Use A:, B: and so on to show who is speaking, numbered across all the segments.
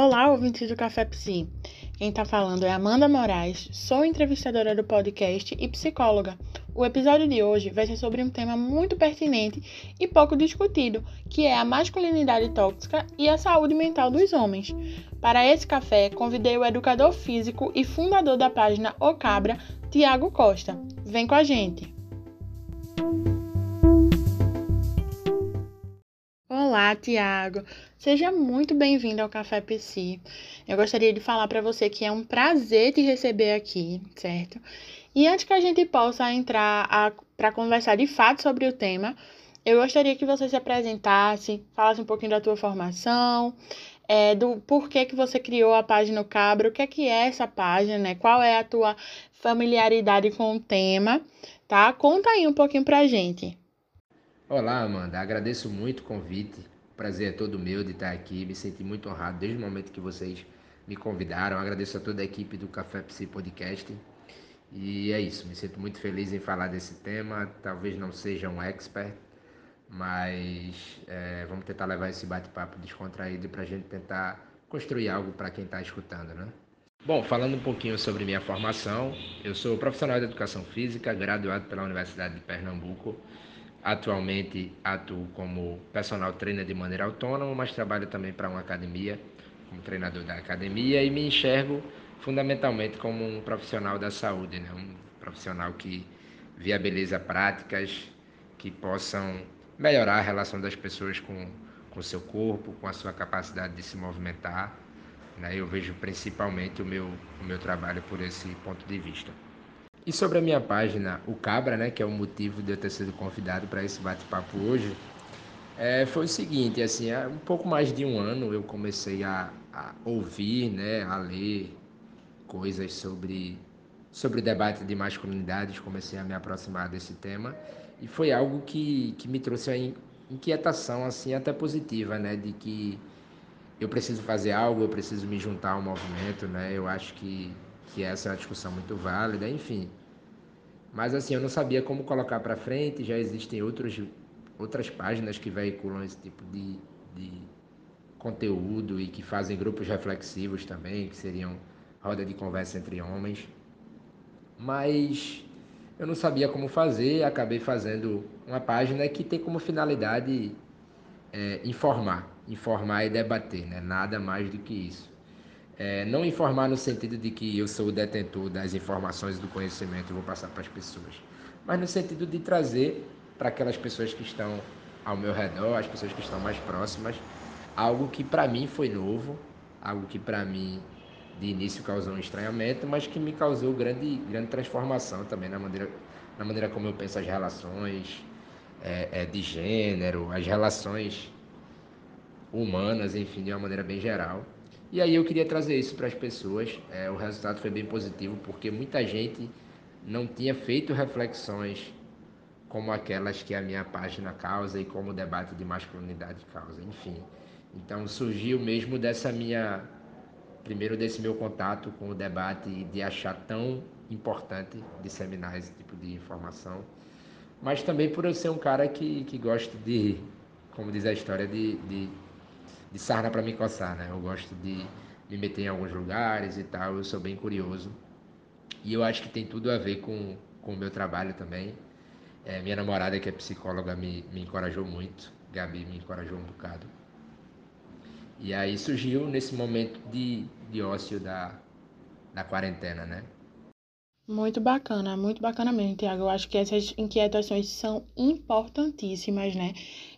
A: Olá, ouvintes do Café Psi. Quem está falando é Amanda Moraes, sou entrevistadora do podcast e psicóloga. O episódio de hoje vai ser sobre um tema muito pertinente e pouco discutido, que é a masculinidade tóxica e a saúde mental dos homens. Para esse café, convidei o educador físico e fundador da página O Cabra, Tiago Costa. Vem com a gente! Olá, Tiago. Seja muito bem-vindo ao Café PC. Eu gostaria de falar para você que é um prazer te receber aqui, certo? E antes que a gente possa entrar para conversar de fato sobre o tema, eu gostaria que você se apresentasse, falasse um pouquinho da tua formação, é, do porquê que você criou a página Cabra, o que é que é essa página, né? Qual é a tua familiaridade com o tema, tá? Conta aí um pouquinho pra gente.
B: Olá, Amanda. Agradeço muito o convite. Prazer é todo meu de estar aqui. Me senti muito honrado desde o momento que vocês me convidaram. Agradeço a toda a equipe do Café Psi Podcast. E é isso. Me sinto muito feliz em falar desse tema. Talvez não seja um expert, mas é, vamos tentar levar esse bate-papo descontraído para a gente tentar construir algo para quem está escutando, né? Bom, falando um pouquinho sobre minha formação, eu sou profissional de educação física, graduado pela Universidade de Pernambuco Atualmente atuo como personal trainer de maneira autônoma, mas trabalho também para uma academia, como treinador da academia e me enxergo fundamentalmente como um profissional da saúde, né? um profissional que viabiliza práticas que possam melhorar a relação das pessoas com o seu corpo, com a sua capacidade de se movimentar. Né? Eu vejo principalmente o meu, o meu trabalho por esse ponto de vista. E sobre a minha página, o Cabra, né, que é o motivo de eu ter sido convidado para esse bate-papo hoje, é, foi o seguinte, assim, há um pouco mais de um ano eu comecei a, a ouvir, né, a ler coisas sobre sobre o debate de masculinidades, comecei a me aproximar desse tema e foi algo que, que me trouxe a inquietação assim até positiva, né, de que eu preciso fazer algo, eu preciso me juntar ao movimento, né? Eu acho que que essa é uma discussão muito válida, enfim. Mas assim, eu não sabia como colocar para frente, já existem outros, outras páginas que veiculam esse tipo de, de conteúdo e que fazem grupos reflexivos também, que seriam roda de conversa entre homens. Mas eu não sabia como fazer, acabei fazendo uma página que tem como finalidade é, informar, informar e debater, né? nada mais do que isso. É, não informar no sentido de que eu sou o detentor das informações do conhecimento e vou passar para as pessoas, mas no sentido de trazer para aquelas pessoas que estão ao meu redor, as pessoas que estão mais próximas, algo que para mim foi novo, algo que para mim de início causou um estranhamento, mas que me causou grande, grande transformação também na maneira, na maneira como eu penso as relações é, é, de gênero, as relações humanas, enfim, de uma maneira bem geral. E aí eu queria trazer isso para as pessoas. É, o resultado foi bem positivo porque muita gente não tinha feito reflexões como aquelas que a minha página causa e como o debate de masculinidade causa, enfim. Então surgiu mesmo dessa minha primeiro desse meu contato com o debate e de achar tão importante disseminar esse tipo de informação, mas também por eu ser um cara que, que gosta de, como diz a história, de, de de sarna para me coçar, né? Eu gosto de me meter em alguns lugares e tal, eu sou bem curioso. E eu acho que tem tudo a ver com, com o meu trabalho também. É, minha namorada, que é psicóloga, me, me encorajou muito. Gabi me encorajou um bocado. E aí surgiu nesse momento de, de ócio da, da quarentena, né?
A: Muito bacana, muito bacana mesmo, Tiago. Eu acho que essas inquietações são importantíssimas, né?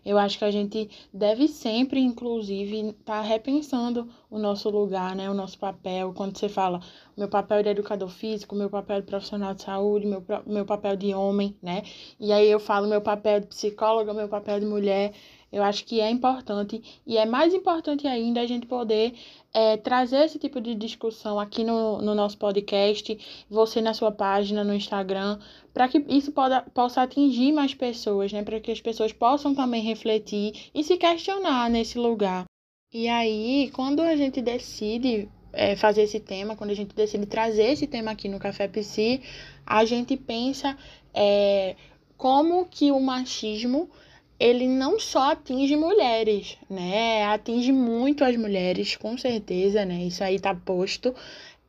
A: Eu acho que a gente deve sempre, inclusive, estar tá repensando o nosso lugar, né? O nosso papel. Quando você fala meu papel de educador físico, meu papel de profissional de saúde, meu, meu papel de homem, né? E aí eu falo meu papel de psicóloga, meu papel de mulher. Eu acho que é importante e é mais importante ainda a gente poder é, trazer esse tipo de discussão aqui no, no nosso podcast, você na sua página no Instagram, para que isso poda, possa atingir mais pessoas, né? Para que as pessoas possam também refletir e se questionar nesse lugar. E aí, quando a gente decide é, fazer esse tema, quando a gente decide trazer esse tema aqui no Café Psi, a gente pensa é, como que o machismo ele não só atinge mulheres, né? Atinge muito as mulheres, com certeza, né? Isso aí tá posto.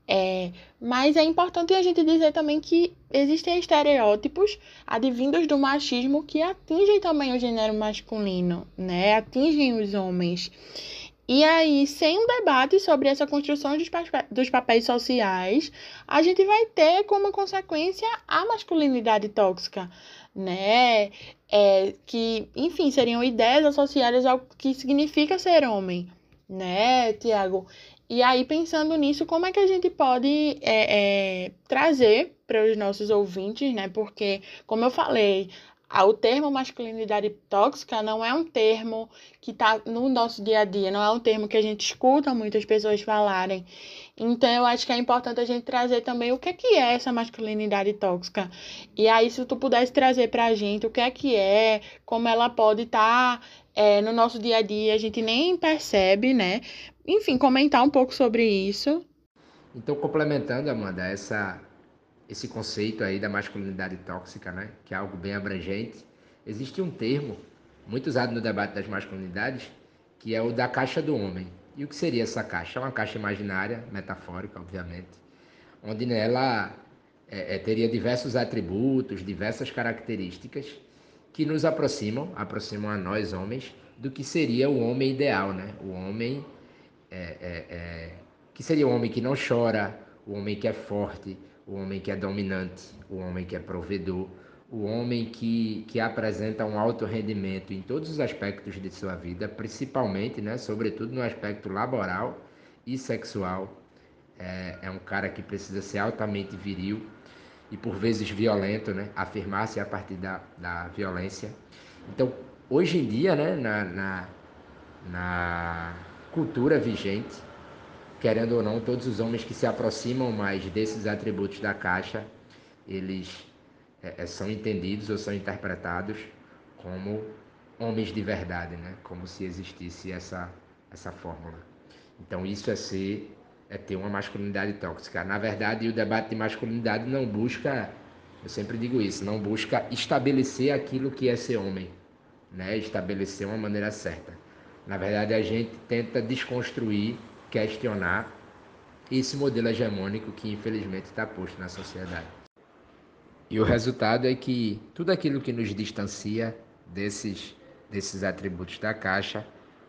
A: É, mas é importante a gente dizer também que existem estereótipos advindos do machismo que atingem também o gênero masculino, né? Atingem os homens. E aí, sem um debate sobre essa construção dos, dos papéis sociais, a gente vai ter como consequência a masculinidade tóxica, né? É, que, enfim, seriam ideias associadas ao que significa ser homem, né, Tiago? E aí, pensando nisso, como é que a gente pode é, é, trazer para os nossos ouvintes, né? Porque, como eu falei, o termo masculinidade tóxica não é um termo que está no nosso dia a dia, não é um termo que a gente escuta muitas pessoas falarem. Então, eu acho que é importante a gente trazer também o que é, que é essa masculinidade tóxica. E aí, se tu pudesse trazer para a gente o que é que é, como ela pode estar tá, é, no nosso dia a dia, a gente nem percebe, né? Enfim, comentar um pouco sobre isso.
B: Então, complementando, Amanda, essa esse conceito aí da masculinidade tóxica, né, que é algo bem abrangente, existe um termo muito usado no debate das masculinidades, que é o da caixa do homem. E o que seria essa caixa? É uma caixa imaginária, metafórica, obviamente, onde nela é, é, teria diversos atributos, diversas características que nos aproximam, aproximam a nós homens, do que seria o homem ideal, né? O homem é, é, é que seria o homem que não chora, o homem que é forte, o homem que é dominante, o homem que é provedor, o homem que, que apresenta um alto rendimento em todos os aspectos de sua vida, principalmente, né, sobretudo no aspecto laboral e sexual. É, é um cara que precisa ser altamente viril e por vezes violento, né, afirmar-se a partir da, da violência. Então, hoje em dia, né, na, na, na cultura vigente, querendo ou não, todos os homens que se aproximam mais desses atributos da caixa, eles é, é, são entendidos ou são interpretados como homens de verdade, né? Como se existisse essa essa fórmula. Então isso é ser é ter uma masculinidade tóxica. Na verdade, o debate de masculinidade não busca, eu sempre digo isso, não busca estabelecer aquilo que é ser homem, né? Estabelecer uma maneira certa. Na verdade, a gente tenta desconstruir questionar esse modelo hegemônico que infelizmente está posto na sociedade. E o resultado é que tudo aquilo que nos distancia desses, desses atributos da caixa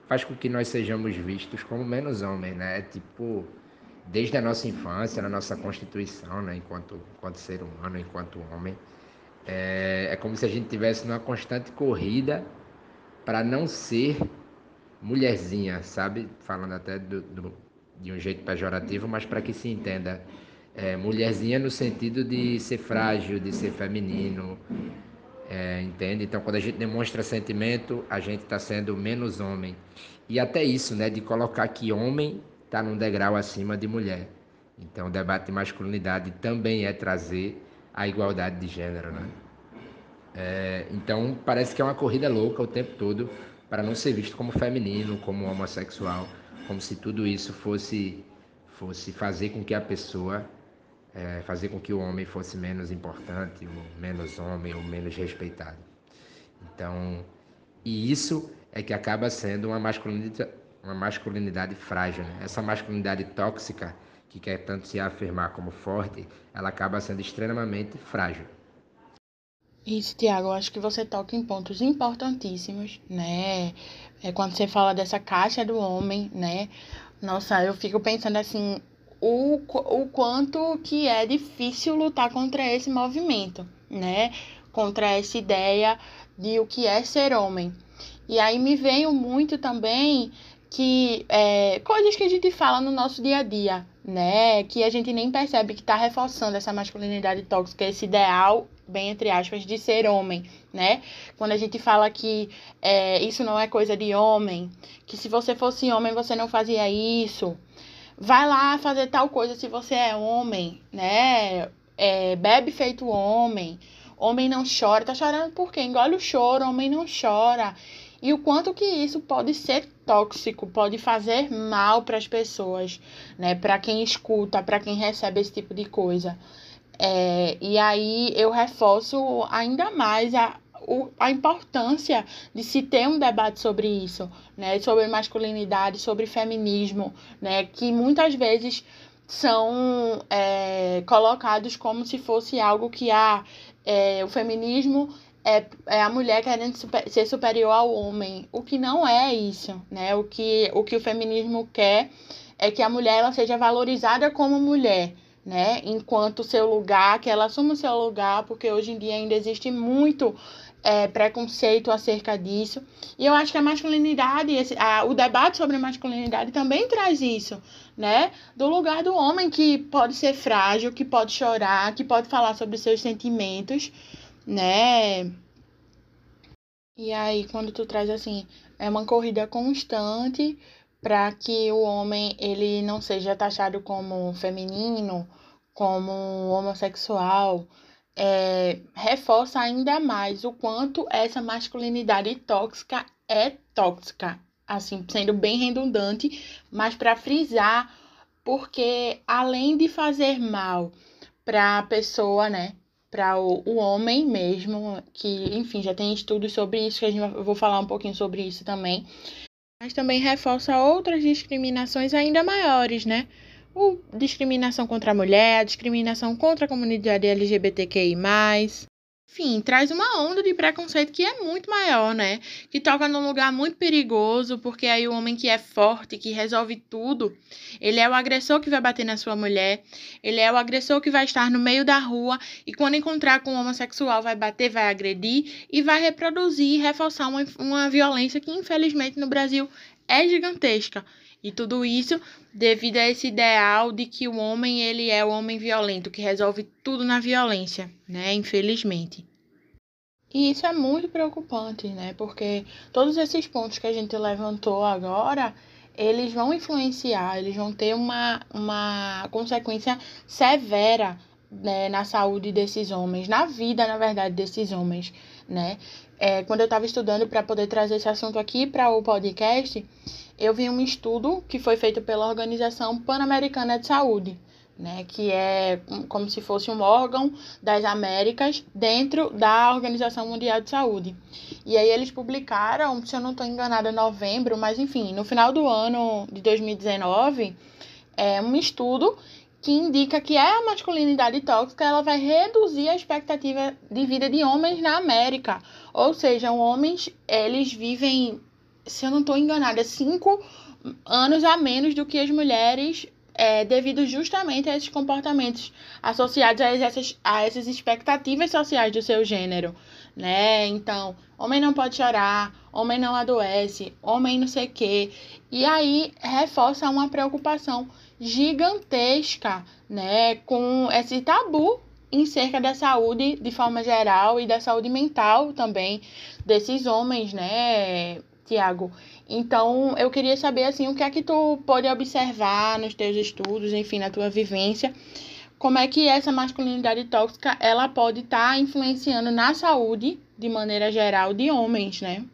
B: faz com que nós sejamos vistos como menos homens, né? Tipo, desde a nossa infância, na nossa constituição, né? enquanto, enquanto ser humano, enquanto homem, é, é como se a gente tivesse numa constante corrida para não ser mulherzinha, sabe? Falando até do, do de um jeito pejorativo, mas para que se entenda. É, mulherzinha no sentido de ser frágil, de ser feminino, é, entende? Então, quando a gente demonstra sentimento, a gente está sendo menos homem. E até isso, né, de colocar que homem está num degrau acima de mulher. Então, o debate de masculinidade também é trazer a igualdade de gênero, né? É, então, parece que é uma corrida louca o tempo todo para não ser visto como feminino, como homossexual, como se tudo isso fosse fosse fazer com que a pessoa é, fazer com que o homem fosse menos importante, ou menos homem ou menos respeitado. Então, e isso é que acaba sendo uma masculinidade, uma masculinidade frágil. Né? Essa masculinidade tóxica, que quer tanto se afirmar como forte, ela acaba sendo extremamente frágil.
A: Isso, Tiago, eu acho que você toca em pontos importantíssimos, né? É quando você fala dessa caixa do homem, né? Nossa, eu fico pensando assim, o, o quanto que é difícil lutar contra esse movimento, né? Contra essa ideia de o que é ser homem. E aí me veio muito também que é, coisas que a gente fala no nosso dia a dia, né? Que a gente nem percebe que está reforçando essa masculinidade tóxica, esse ideal bem entre aspas, de ser homem, né? Quando a gente fala que é, isso não é coisa de homem, que se você fosse homem você não fazia isso, vai lá fazer tal coisa se você é homem, né? É, bebe feito homem, homem não chora, tá chorando por quê? Engole o choro, homem não chora. E o quanto que isso pode ser tóxico, pode fazer mal para as pessoas, né? Para quem escuta, para quem recebe esse tipo de coisa. É, e aí eu reforço ainda mais a, o, a importância de se ter um debate sobre isso, né? Sobre masculinidade, sobre feminismo, né? Que muitas vezes são é, colocados como se fosse algo que ah, é, o feminismo é, é a mulher querendo super, ser superior ao homem, o que não é isso, né? O que o, que o feminismo quer é que a mulher ela seja valorizada como mulher, né? Enquanto seu lugar, que ela assuma o seu lugar, porque hoje em dia ainda existe muito é, preconceito acerca disso. E eu acho que a masculinidade, esse, a, o debate sobre a masculinidade também traz isso, né? Do lugar do homem que pode ser frágil, que pode chorar, que pode falar sobre seus sentimentos, né? E aí, quando tu traz assim, é uma corrida constante para que o homem ele não seja taxado como feminino, como homossexual, é, reforça ainda mais o quanto essa masculinidade tóxica é tóxica, assim, sendo bem redundante, mas para frisar, porque além de fazer mal para a pessoa, né, para o, o homem mesmo, que, enfim, já tem estudos sobre isso, que a gente, eu vou falar um pouquinho sobre isso também, mas também reforça outras discriminações ainda maiores, né? O discriminação contra a mulher, discriminação contra a comunidade LGBTQI+, enfim, traz uma onda de preconceito que é muito maior, né? Que toca num lugar muito perigoso, porque aí o homem que é forte, que resolve tudo, ele é o agressor que vai bater na sua mulher, ele é o agressor que vai estar no meio da rua e quando encontrar com um homossexual vai bater, vai agredir e vai reproduzir e reforçar uma, uma violência que infelizmente no Brasil é gigantesca. E tudo isso devido a esse ideal de que o homem ele é o homem violento que resolve tudo na violência, né? Infelizmente. E isso é muito preocupante, né? Porque todos esses pontos que a gente levantou agora, eles vão influenciar, eles vão ter uma, uma consequência severa né, na saúde desses homens, na vida, na verdade, desses homens, né? É, quando eu estava estudando para poder trazer esse assunto aqui para o podcast, eu vi um estudo que foi feito pela Organização Pan-Americana de Saúde, né, que é como se fosse um órgão das Américas dentro da Organização Mundial de Saúde. E aí eles publicaram, se eu não estou enganada, em novembro, mas enfim, no final do ano de 2019, é um estudo que indica que a masculinidade tóxica ela vai reduzir a expectativa de vida de homens na América. Ou seja, homens, eles vivem se eu não estou enganada, cinco anos a menos do que as mulheres, é, devido justamente a esses comportamentos associados a essas, a essas expectativas sociais do seu gênero, né? Então, homem não pode chorar, homem não adoece, homem não sei o quê. E aí reforça uma preocupação gigantesca, né, com esse tabu em cerca da saúde de forma geral e da saúde mental também desses homens, né, Tiago. Então, eu queria saber assim, o que é que tu pode observar nos teus estudos, enfim, na tua vivência, como é que essa masculinidade tóxica ela pode estar tá influenciando na saúde de maneira geral de homens, né?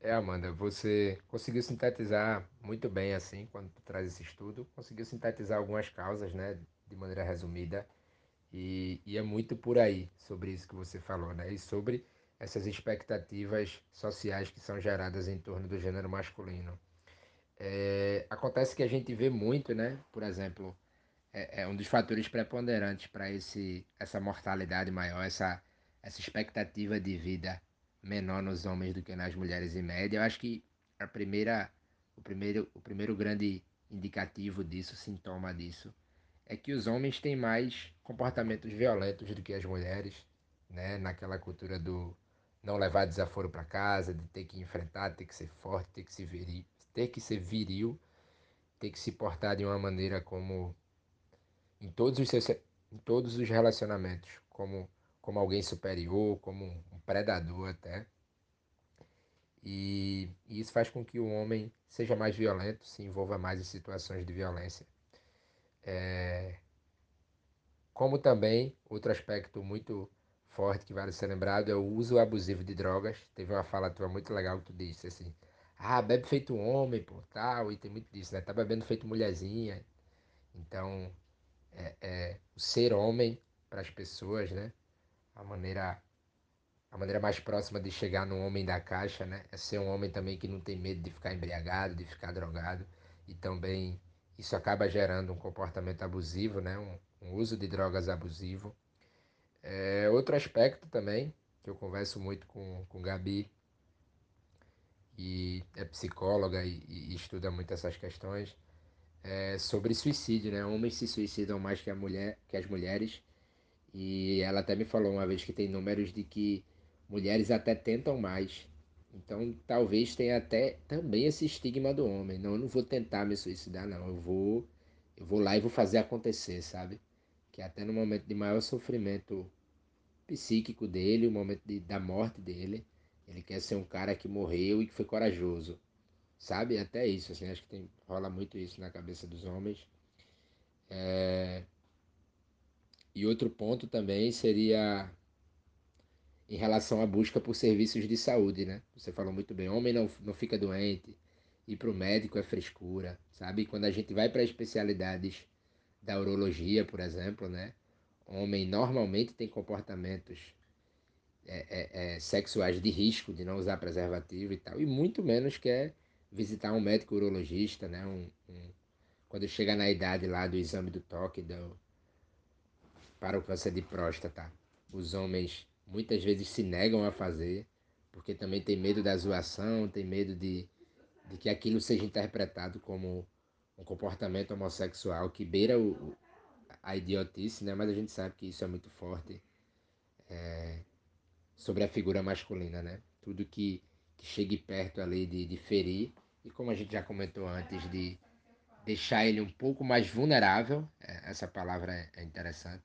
B: É, Amanda, você conseguiu sintetizar muito bem assim quando traz esse estudo, conseguiu sintetizar algumas causas, né, de maneira resumida. E, e é muito por aí sobre isso que você falou, né? E sobre essas expectativas sociais que são geradas em torno do gênero masculino. É, acontece que a gente vê muito, né? Por exemplo, é, é um dos fatores preponderantes para esse essa mortalidade maior, essa essa expectativa de vida menor nos homens do que nas mulheres em média. Eu acho que a primeira o primeiro o primeiro grande indicativo disso, sintoma disso, é que os homens têm mais comportamentos violentos do que as mulheres, né? Naquela cultura do não levar desaforo para casa, de ter que enfrentar, ter que ser forte, ter que, se viril, ter que ser viril, ter que se portar de uma maneira como em todos os seus, em todos os relacionamentos, como como alguém superior, como um predador até. E, e isso faz com que o homem seja mais violento, se envolva mais em situações de violência. É, como também outro aspecto muito forte que vale ser lembrado é o uso abusivo de drogas. Teve uma fala tua muito legal que tu disse assim: ah, bebe feito homem, pô, tal, e tem muito disso, né? Tá bebendo feito mulherzinha. Então, é, é o ser homem para as pessoas, né? A maneira a maneira mais próxima de chegar no homem da caixa, né? É ser um homem também que não tem medo de ficar embriagado, de ficar drogado. E também isso acaba gerando um comportamento abusivo, né? Um, um uso de drogas abusivo. É, outro aspecto também, que eu converso muito com, com Gabi, e é psicóloga e, e estuda muito essas questões, é sobre suicídio, né? Homens se suicidam mais que, a mulher, que as mulheres. E ela até me falou uma vez que tem números de que mulheres até tentam mais. Então, talvez tenha até também esse estigma do homem. Não, eu não vou tentar me suicidar, não. Eu vou, eu vou lá e vou fazer acontecer, sabe? Que até no momento de maior sofrimento psíquico dele, o momento de, da morte dele, ele quer ser um cara que morreu e que foi corajoso. Sabe? Até isso, assim, acho que tem, rola muito isso na cabeça dos homens. É... E outro ponto também seria em relação à busca por serviços de saúde, né? Você falou muito bem, homem não, não fica doente, ir para o médico é frescura, sabe? Quando a gente vai para especialidades da urologia, por exemplo, né? Homem normalmente tem comportamentos é, é, é, sexuais de risco de não usar preservativo e tal, e muito menos quer visitar um médico urologista, né? Um, um, quando chega na idade lá do exame do toque do, para o câncer de próstata, os homens muitas vezes se negam a fazer, porque também tem medo da zoação, tem medo de, de que aquilo seja interpretado como um comportamento homossexual que beira o, a idiotice, né? mas a gente sabe que isso é muito forte é, sobre a figura masculina, né? Tudo que, que chegue perto ali de, de ferir, e como a gente já comentou antes, de deixar ele um pouco mais vulnerável, é, essa palavra é, é interessante,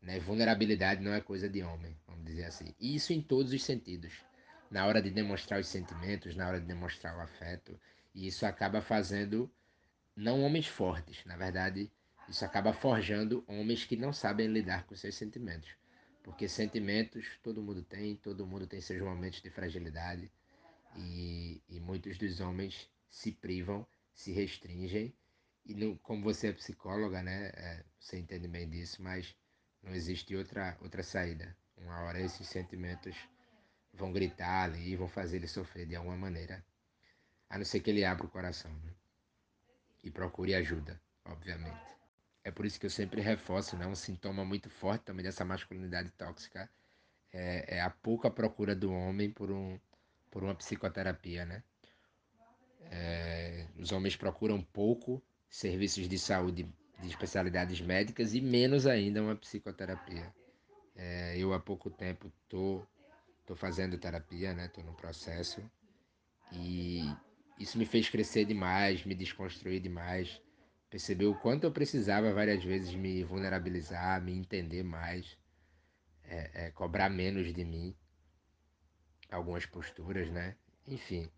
B: né? Vulnerabilidade não é coisa de homem, vamos dizer assim. E isso em todos os sentidos. Na hora de demonstrar os sentimentos, na hora de demonstrar o afeto. E isso acaba fazendo não homens fortes, na verdade, isso acaba forjando homens que não sabem lidar com seus sentimentos. Porque sentimentos todo mundo tem, todo mundo tem seus momentos de fragilidade. E, e muitos dos homens se privam, se restringem. E como você é psicóloga, né, é, você entende bem disso, mas não existe outra, outra saída. Uma hora esses sentimentos vão gritar ali, vão fazer ele sofrer de alguma maneira. A não ser que ele abra o coração né? E procure ajuda, obviamente. É por isso que eu sempre reforço, né? um sintoma muito forte também dessa masculinidade tóxica é, é a pouca procura do homem por, um, por uma psicoterapia. Né? É, os homens procuram pouco serviços de saúde de especialidades médicas e menos ainda uma psicoterapia. É, eu há pouco tempo tô, tô fazendo terapia, né? Tô no processo e isso me fez crescer demais, me desconstruir demais, perceber o quanto eu precisava várias vezes me vulnerabilizar, me entender mais, é, é, cobrar menos de mim, algumas posturas, né? Enfim,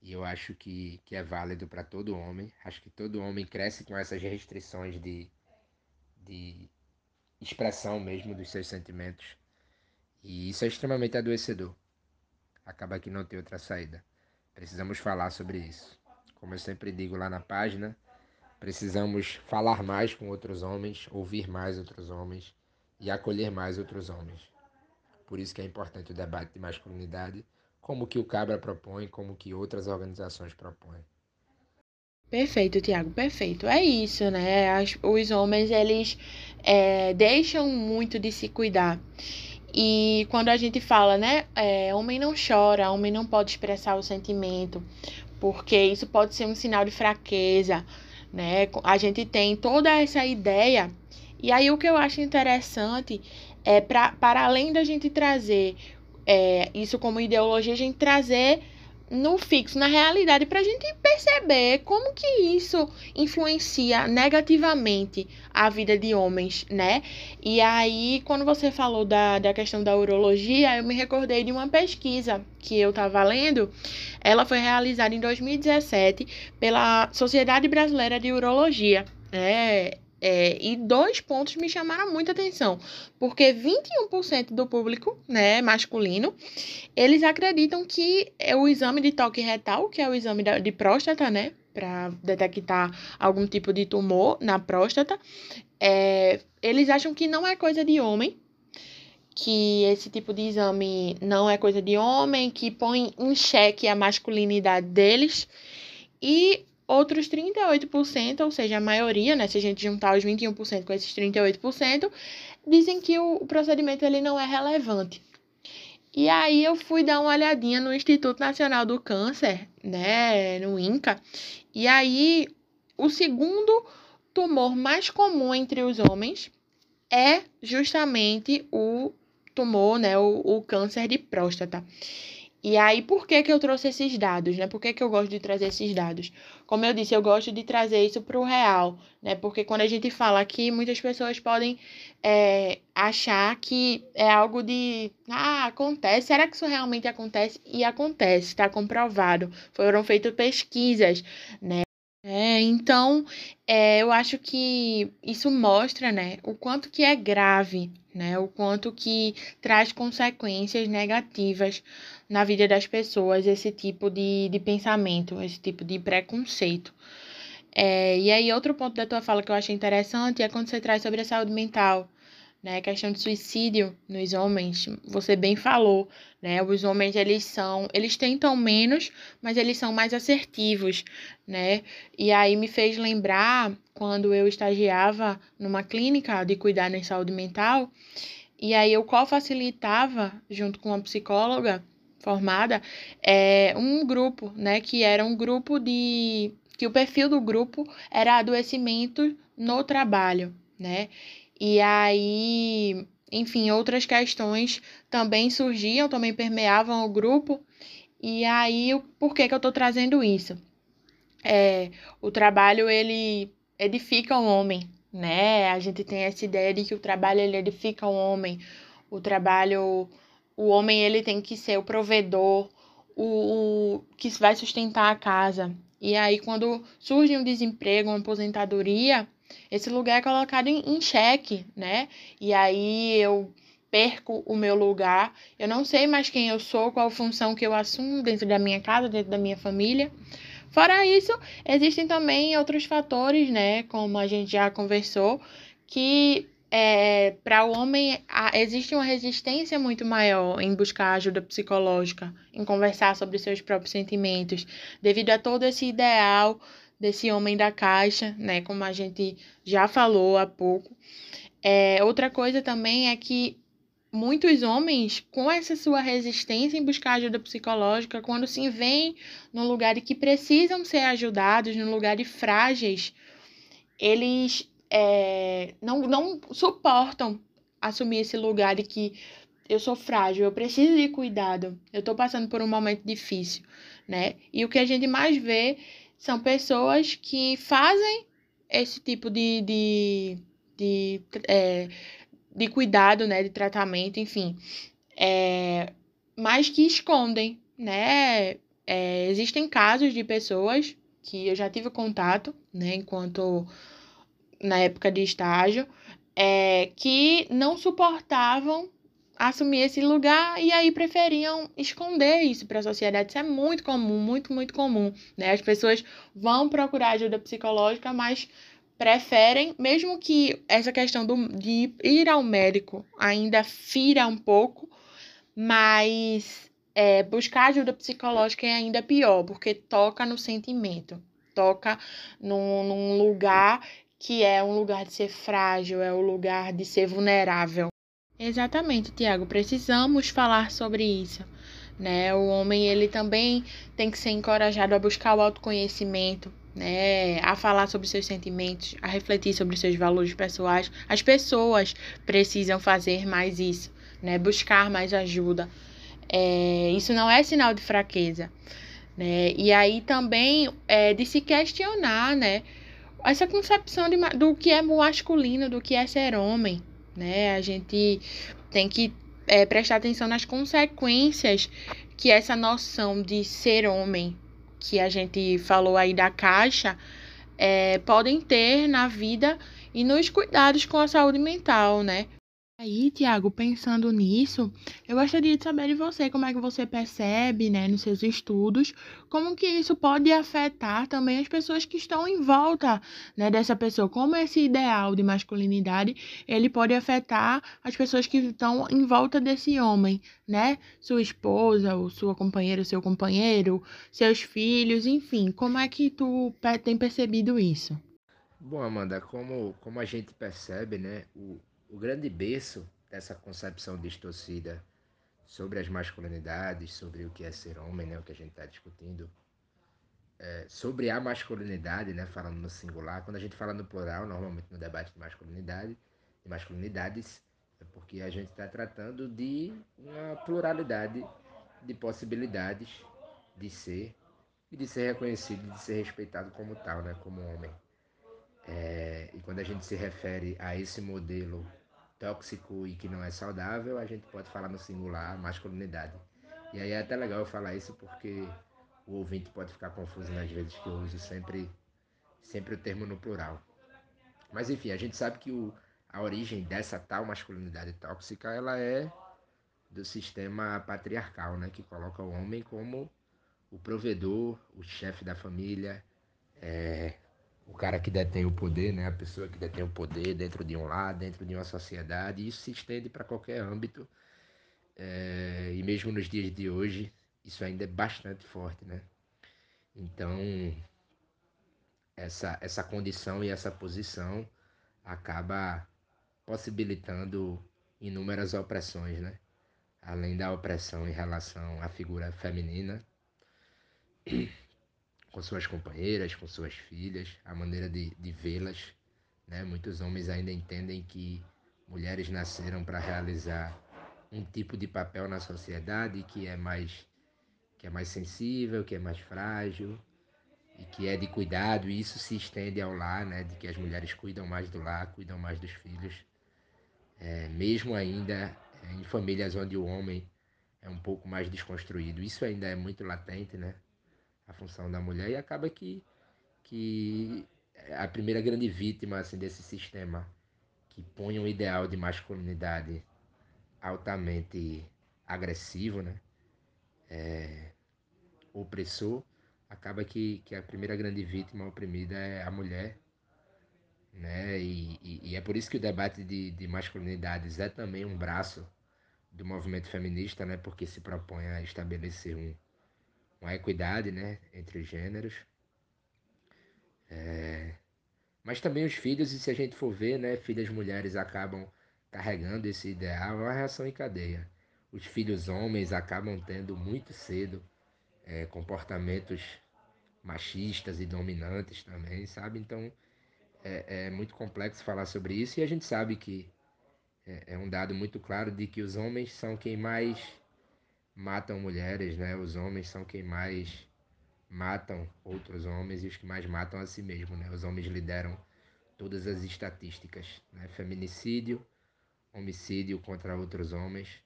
B: e eu acho que, que é válido para todo homem. Acho que todo homem cresce com essas restrições de, de expressão mesmo dos seus sentimentos. E isso é extremamente adoecedor. Acaba que não tem outra saída. Precisamos falar sobre isso. Como eu sempre digo lá na página, precisamos falar mais com outros homens, ouvir mais outros homens e acolher mais outros homens. Por isso que é importante o debate de masculinidade como que o Cabra propõe, como que outras organizações propõem.
A: Perfeito, Tiago, perfeito. É isso, né? As, os homens, eles é, deixam muito de se cuidar. E quando a gente fala, né, é, homem não chora, homem não pode expressar o sentimento, porque isso pode ser um sinal de fraqueza, né? A gente tem toda essa ideia. E aí o que eu acho interessante é pra, para além da gente trazer é, isso como ideologia, a gente trazer no fixo, na realidade, para a gente perceber como que isso influencia negativamente a vida de homens, né? E aí, quando você falou da, da questão da urologia, eu me recordei de uma pesquisa que eu estava lendo. Ela foi realizada em 2017 pela Sociedade Brasileira de Urologia. É, é, e dois pontos me chamaram muita atenção, porque 21% do público né, masculino, eles acreditam que é o exame de toque retal, que é o exame de próstata, né, para detectar algum tipo de tumor na próstata, é, eles acham que não é coisa de homem, que esse tipo de exame não é coisa de homem, que põe em xeque a masculinidade deles. E outros 38%, ou seja, a maioria, né, se a gente juntar os 21% com esses 38%, dizem que o, procedimento ele não é relevante. E aí eu fui dar uma olhadinha no Instituto Nacional do Câncer, né, no INCA, e aí o segundo tumor mais comum entre os homens é justamente o tumor, né, o, o câncer de próstata. E aí, por que, que eu trouxe esses dados, né? Por que, que eu gosto de trazer esses dados? Como eu disse, eu gosto de trazer isso para o real, né? Porque quando a gente fala aqui, muitas pessoas podem é, achar que é algo de. Ah, acontece. Será que isso realmente acontece? E acontece, está comprovado. Foram feitas pesquisas, né? É, então, é, eu acho que isso mostra, né, o quanto que é grave, né, o quanto que traz consequências negativas na vida das pessoas esse tipo de, de pensamento, esse tipo de preconceito. É, e aí, outro ponto da tua fala que eu achei interessante é quando você traz sobre a saúde mental né? A questão de suicídio nos homens, você bem falou, né? Os homens eles são, eles tentam menos, mas eles são mais assertivos, né? E aí me fez lembrar quando eu estagiava numa clínica de cuidar em saúde mental, e aí eu co-facilitava junto com uma psicóloga formada é um grupo, né, que era um grupo de que o perfil do grupo era adoecimento no trabalho, né? E aí, enfim, outras questões também surgiam, também permeavam o grupo. E aí, por que, que eu estou trazendo isso? É, o trabalho, ele edifica o homem, né? A gente tem essa ideia de que o trabalho, ele edifica o homem. O trabalho, o homem, ele tem que ser o provedor, o, o que vai sustentar a casa. E aí, quando surge um desemprego, uma aposentadoria, esse lugar é colocado em, em xeque, né? E aí eu perco o meu lugar, eu não sei mais quem eu sou, qual função que eu assumo dentro da minha casa, dentro da minha família. Fora isso, existem também outros fatores, né, como a gente já conversou, que é, para o homem a, existe uma resistência muito maior em buscar ajuda psicológica, em conversar sobre seus próprios sentimentos, devido a todo esse ideal desse homem da caixa, né? Como a gente já falou há pouco. É, outra coisa também é que muitos homens, com essa sua resistência em buscar ajuda psicológica, quando se veem no lugar de que precisam ser ajudados, no lugar de frágeis, eles é, não, não suportam assumir esse lugar de que eu sou frágil, eu preciso de cuidado, eu estou passando por um momento difícil, né? E o que a gente mais vê são pessoas que fazem esse tipo de, de, de, é, de cuidado, né, de tratamento, enfim, é, mas que escondem, né? É, existem casos de pessoas que eu já tive contato, né, enquanto na época de estágio, é, que não suportavam assumir esse lugar e aí preferiam esconder isso para a sociedade. Isso é muito comum, muito, muito comum. Né? As pessoas vão procurar ajuda psicológica, mas preferem, mesmo que essa questão do, de ir ao médico ainda fira um pouco, mas é, buscar ajuda psicológica é ainda pior, porque toca no sentimento, toca num, num lugar que é um lugar de ser frágil, é o um lugar de ser vulnerável. Exatamente, Tiago. Precisamos falar sobre isso. Né? O homem ele também tem que ser encorajado a buscar o autoconhecimento, né? a falar sobre seus sentimentos, a refletir sobre seus valores pessoais. As pessoas precisam fazer mais isso, né? buscar mais ajuda. É, isso não é sinal de fraqueza. Né? E aí também é de se questionar né? essa concepção de, do que é masculino, do que é ser homem né? A gente tem que é, prestar atenção nas consequências que essa noção de ser homem, que a gente falou aí da caixa, é, podem ter na vida e nos cuidados com a saúde mental, né? Aí, Tiago, pensando nisso, eu gostaria de saber de você como é que você percebe, né, nos seus estudos, como que isso pode afetar também as pessoas que estão em volta, né, dessa pessoa, como esse ideal de masculinidade, ele pode afetar as pessoas que estão em volta desse homem, né, sua esposa, ou sua companheira, seu companheiro, seus filhos, enfim, como é que tu tem percebido isso?
B: Bom, Amanda, como, como a gente percebe, né, o, o grande berço dessa concepção distorcida sobre as masculinidades, sobre o que é ser homem, né, o que a gente está discutindo, é, sobre a masculinidade, né, falando no singular, quando a gente fala no plural, normalmente no debate de masculinidade, de masculinidades, é porque a gente está tratando de uma pluralidade de possibilidades de ser e de ser reconhecido, de ser respeitado como tal, né, como homem. É, e quando a gente se refere a esse modelo tóxico e que não é saudável, a gente pode falar no singular masculinidade. E aí é até legal eu falar isso porque o ouvinte pode ficar confuso nas vezes que eu uso sempre, sempre o termo no plural. Mas enfim, a gente sabe que o, a origem dessa tal masculinidade tóxica ela é do sistema patriarcal, né, que coloca o homem como o provedor, o chefe da família, é, o cara que detém o poder, né? A pessoa que detém o poder dentro de um lar, dentro de uma sociedade. Isso se estende para qualquer âmbito. É, e mesmo nos dias de hoje, isso ainda é bastante forte, né? Então, essa, essa condição e essa posição acaba possibilitando inúmeras opressões, né? Além da opressão em relação à figura feminina, com suas companheiras, com suas filhas, a maneira de, de vê-las. Né? Muitos homens ainda entendem que mulheres nasceram para realizar um tipo de papel na sociedade que é mais que é mais sensível, que é mais frágil e que é de cuidado, e isso se estende ao lar, né, de que as mulheres cuidam mais do lar, cuidam mais dos filhos, é, mesmo ainda é, em famílias onde o homem é um pouco mais desconstruído. Isso ainda é muito latente, né? A função da mulher e acaba que, que a primeira grande vítima assim, desse sistema que põe um ideal de masculinidade altamente agressivo, né? É, opressor, acaba que, que a primeira grande vítima oprimida é a mulher. Né? E, e, e é por isso que o debate de, de masculinidades é também um braço do movimento feminista, né? porque se propõe a estabelecer um, uma equidade né, entre os gêneros. É... Mas também os filhos, e se a gente for ver, né, filhas mulheres acabam carregando esse ideal, é uma reação em cadeia. Os filhos homens acabam tendo muito cedo é, comportamentos machistas e dominantes também, sabe? Então é, é, muito complexo falar sobre isso e a gente sabe que é, é um dado muito claro de que os homens são quem mais matam mulheres, né? Os homens são quem mais matam outros homens e os que mais matam a si mesmo, né? Os homens lideram todas as estatísticas, né? Feminicídio, homicídio contra outros homens,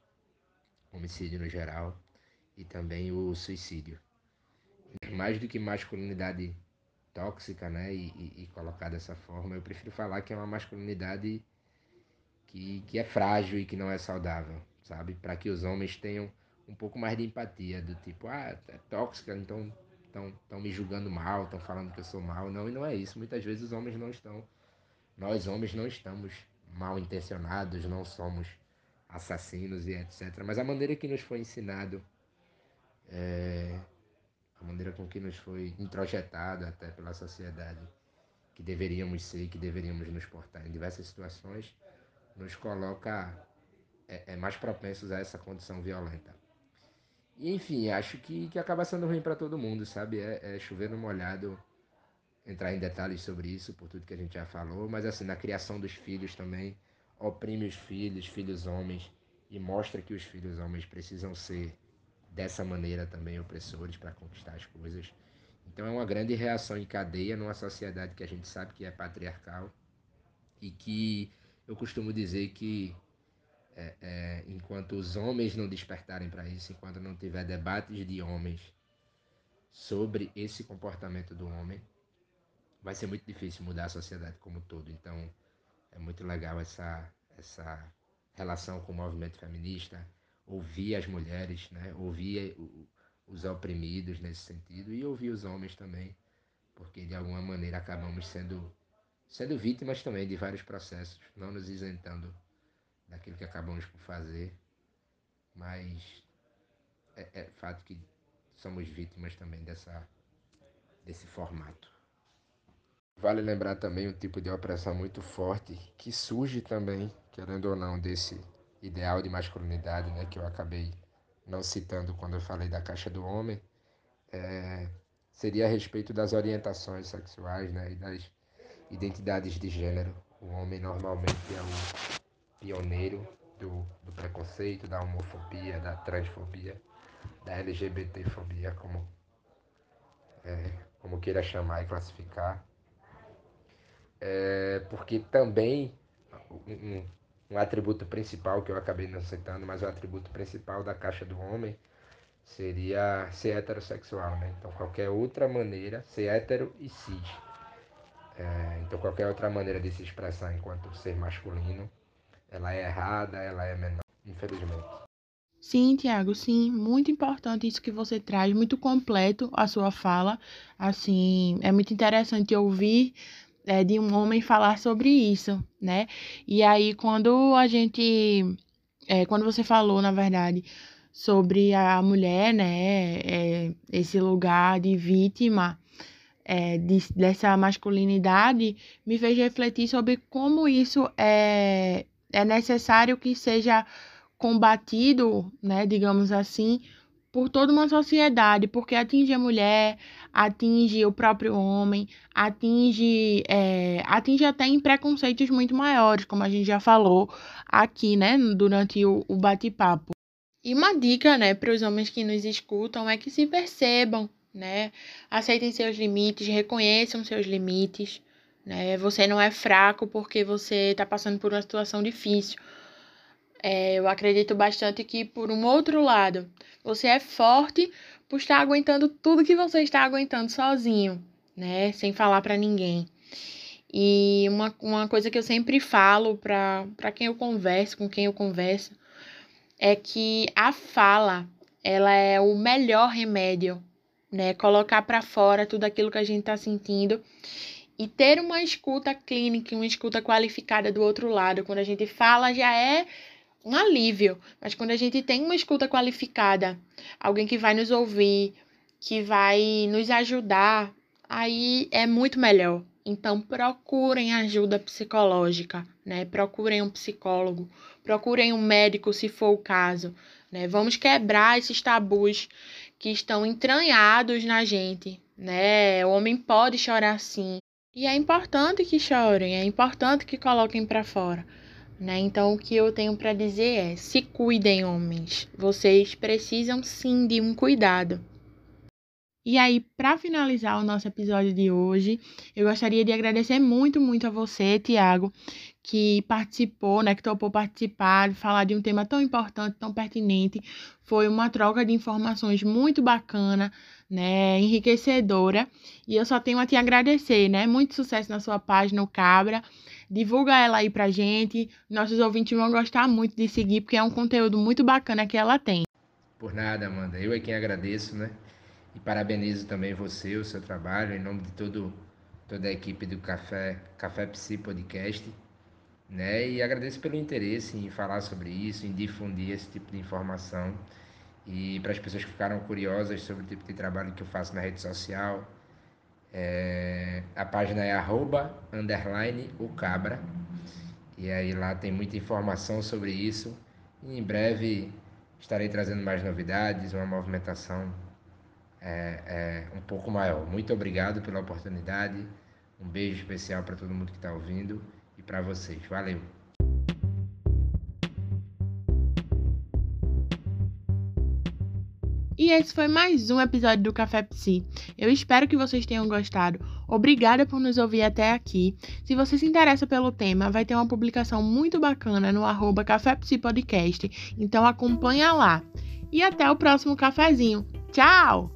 B: homicídio no geral e também o suicídio. Mais do que masculinidade tóxica, né? E, e, e colocar dessa forma, eu prefiro falar que é uma masculinidade que, que é frágil e que não é saudável, sabe? Para que os homens tenham um pouco mais de empatia, do tipo, ah, é tóxica, então estão me julgando mal, estão falando que eu sou mal. Não, e não é isso. Muitas vezes os homens não estão, nós homens não estamos mal intencionados, não somos assassinos e etc. Mas a maneira que nos foi ensinado, é, a maneira com que nos foi introjetado até pela sociedade, que deveríamos ser, que deveríamos nos portar em diversas situações, nos coloca é, é mais propensos a essa condição violenta. Enfim, acho que, que acaba sendo ruim para todo mundo, sabe? É, é chover no molhado entrar em detalhes sobre isso, por tudo que a gente já falou, mas assim, na criação dos filhos também, oprime os filhos, filhos homens, e mostra que os filhos homens precisam ser dessa maneira também opressores para conquistar as coisas. Então é uma grande reação em cadeia numa sociedade que a gente sabe que é patriarcal e que eu costumo dizer que é, é, enquanto os homens não despertarem para isso, enquanto não tiver debates de homens sobre esse comportamento do homem, vai ser muito difícil mudar a sociedade como um todo. Então, é muito legal essa, essa relação com o movimento feminista, ouvir as mulheres, né? ouvir os oprimidos nesse sentido e ouvir os homens também, porque de alguma maneira acabamos sendo, sendo vítimas também de vários processos, não nos isentando daquilo que acabamos por fazer, mas é, é fato que somos vítimas também dessa, desse formato. Vale lembrar também um tipo de opressão muito forte que surge também, querendo ou não, desse ideal de masculinidade, né, que eu acabei não citando quando eu falei da caixa do homem, é, seria a respeito das orientações sexuais né, e das identidades de gênero. O homem normalmente é o pioneiro do, do preconceito, da homofobia, da transfobia, da LGBTfobia, como, é, como queira chamar e classificar é, porque também um, um, atributo principal que eu acabei não citando, mas o atributo principal da caixa do homem seria ser heterossexual, né? Então qualquer outra maneira, ser hétero e cis. É, então qualquer outra maneira de se expressar enquanto ser masculino, ela é errada, ela é menor, infelizmente.
A: Sim, Tiago, sim, muito importante isso que você traz, muito completo a sua fala. Assim, é muito interessante ouvir é, de um homem falar sobre isso, né? E aí, quando a gente. É, quando você falou, na verdade, sobre a mulher, né? É, esse lugar de vítima é, de, dessa masculinidade, me fez refletir sobre como isso é, é necessário que seja combatido, né? Digamos assim, por toda uma sociedade, porque atinge a mulher, atinge o próprio homem, atinge, é, atinge até em preconceitos muito maiores, como a gente já falou aqui, né, durante o, o bate-papo. E uma dica, né, para os homens que nos escutam é que se percebam, né, aceitem seus limites, reconheçam seus limites, né, você não é fraco porque você está passando por uma situação difícil. É, eu acredito bastante que, por um outro lado, você é forte por estar aguentando tudo que você está aguentando sozinho, né? Sem falar para ninguém. E uma, uma coisa que eu sempre falo para quem eu converso, com quem eu converso, é que a fala, ela é o melhor remédio, né? Colocar para fora tudo aquilo que a gente está sentindo e ter uma escuta clínica, uma escuta qualificada do outro lado. Quando a gente fala, já é um alívio. Mas quando a gente tem uma escuta qualificada, alguém que vai nos ouvir, que vai nos ajudar, aí é muito melhor. Então procurem ajuda psicológica, né? Procurem um psicólogo, procurem um médico se for o caso, né? Vamos quebrar esses tabus que estão entranhados na gente, né? O homem pode chorar sim. E é importante que chorem, é importante que coloquem para fora. Né? Então, o que eu tenho para dizer é: se cuidem, homens. Vocês precisam sim de um cuidado. E aí, para finalizar o nosso episódio de hoje, eu gostaria de agradecer muito, muito a você, Tiago, que participou, né, que topou participar, falar de um tema tão importante, tão pertinente. Foi uma troca de informações muito bacana, né, enriquecedora. E eu só tenho a te agradecer, né? Muito sucesso na sua página, o Cabra. Divulga ela aí pra gente. Nossos ouvintes vão gostar muito de seguir, porque é um conteúdo muito bacana que ela tem.
B: Por nada, Amanda. Eu é quem agradeço, né? E parabenizo também você, o seu trabalho, em nome de todo, toda a equipe do Café, Café Psi Podcast. Né? E agradeço pelo interesse em falar sobre isso, em difundir esse tipo de informação. E para as pessoas que ficaram curiosas sobre o tipo de trabalho que eu faço na rede social, é, a página é arroba, underline, o cabra. E aí lá tem muita informação sobre isso. E em breve estarei trazendo mais novidades, uma movimentação é, é, um pouco maior. Muito obrigado pela oportunidade. Um beijo especial para todo mundo que está ouvindo e para vocês. Valeu!
A: E esse foi mais um episódio do Café Psi. Eu espero que vocês tenham gostado. Obrigada por nos ouvir até aqui. Se você se interessa pelo tema, vai ter uma publicação muito bacana no arroba Café Psi Podcast. Então acompanha lá. E até o próximo cafezinho. Tchau!